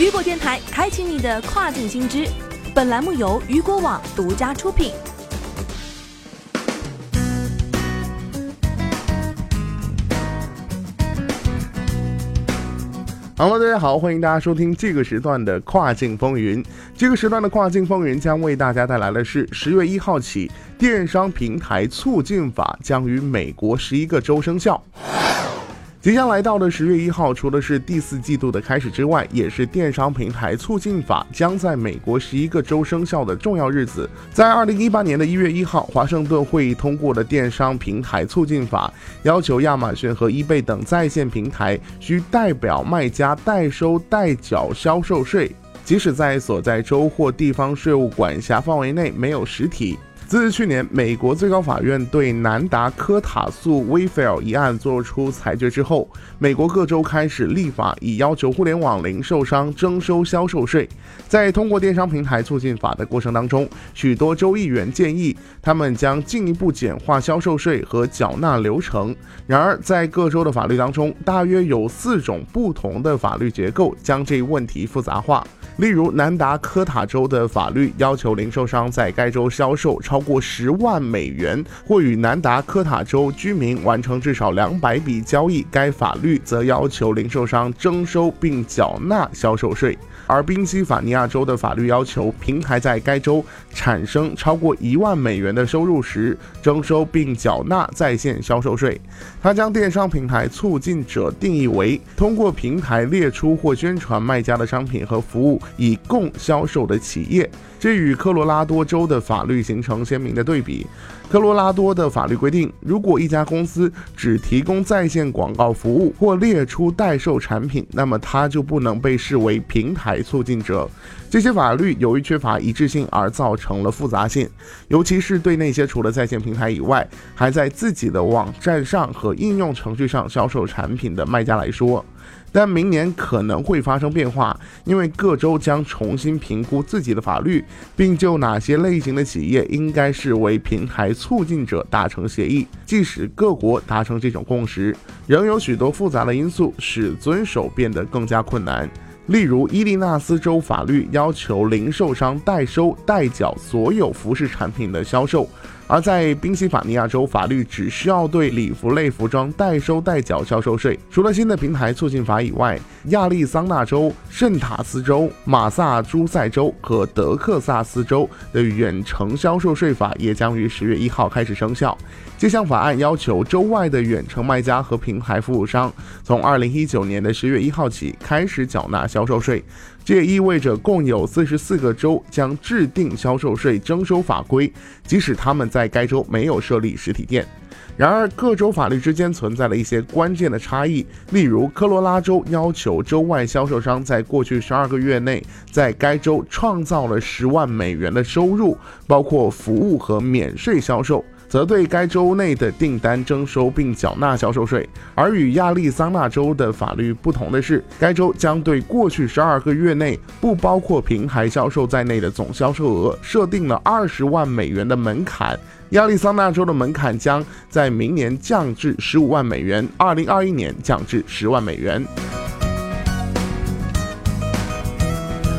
雨果电台开启你的跨境新知，本栏目由雨果网独家出品。Hello，大家好，欢迎大家收听这个时段的跨境风云。这个时段的跨境风云将为大家带来的是十月一号起，电商平台促进法将于美国十一个州生效。即将来到的十月一号，除了是第四季度的开始之外，也是电商平台促进法将在美国十一个州生效的重要日子。在二零一八年的一月一号，华盛顿会议通过了电商平台促进法，要求亚马逊和 eBay 等在线平台需代表卖家代收代缴销售税，即使在所在州或地方税务管辖范围内没有实体。自去年美国最高法院对南达科塔诉 Wayfair 一案作出裁决之后，美国各州开始立法，以要求互联网零售商征收销售税。在通过电商平台促进法的过程当中，许多州议员建议他们将进一步简化销售税和缴纳流程。然而，在各州的法律当中，大约有四种不同的法律结构将这一问题复杂化。例如，南达科塔州的法律要求零售商在该州销售超过十万美元，或与南达科塔州居民完成至少两百笔交易，该法律则要求零售商征收并缴纳销售税。而宾夕法尼亚州的法律要求平台在该州产生超过一万美元的收入时，征收并缴纳在线销售税。他将电商平台促进者定义为通过平台列出或宣传卖家的商品和服务以供销售的企业。这与科罗拉多州的法律形成鲜明的对比。科罗拉多的法律规定，如果一家公司只提供在线广告服务或列出代售产品，那么它就不能被视为平台促进者。这些法律由于缺乏一致性而造成了复杂性，尤其是对那些除了在线平台以外，还在自己的网站上和应用程序上销售产品的卖家来说。但明年可能会发生变化，因为各州将重新评估自己的法律，并就哪些类型的企业应该视为平台促进者达成协议。即使各国达成这种共识，仍有许多复杂的因素使遵守变得更加困难。例如，伊利纳斯州法律要求零售商代收代缴所有服饰产品的销售。而在宾夕法尼亚州，法律只需要对礼服类服装代收代缴销售税。除了新的平台促进法以外，亚利桑那州、圣塔斯州、马萨诸塞州和德克萨斯州的远程销售税法也将于十月一号开始生效。这项法案要求州外的远程卖家和平台服务商从二零一九年的十月一号起开始缴纳销售税。这也意味着，共有四十四个州将制定销售税征收法规，即使他们在该州没有设立实体店。然而，各州法律之间存在了一些关键的差异。例如，科罗拉州要求州外销售商在过去十二个月内在该州创造了十万美元的收入，包括服务和免税销售。则对该州内的订单征收并缴纳销售税，而与亚利桑那州的法律不同的是，该州将对过去十二个月内不包括平台销售在内的总销售额设定了二十万美元的门槛。亚利桑那州的门槛将在明年降至十五万美元，二零二一年降至十万美元。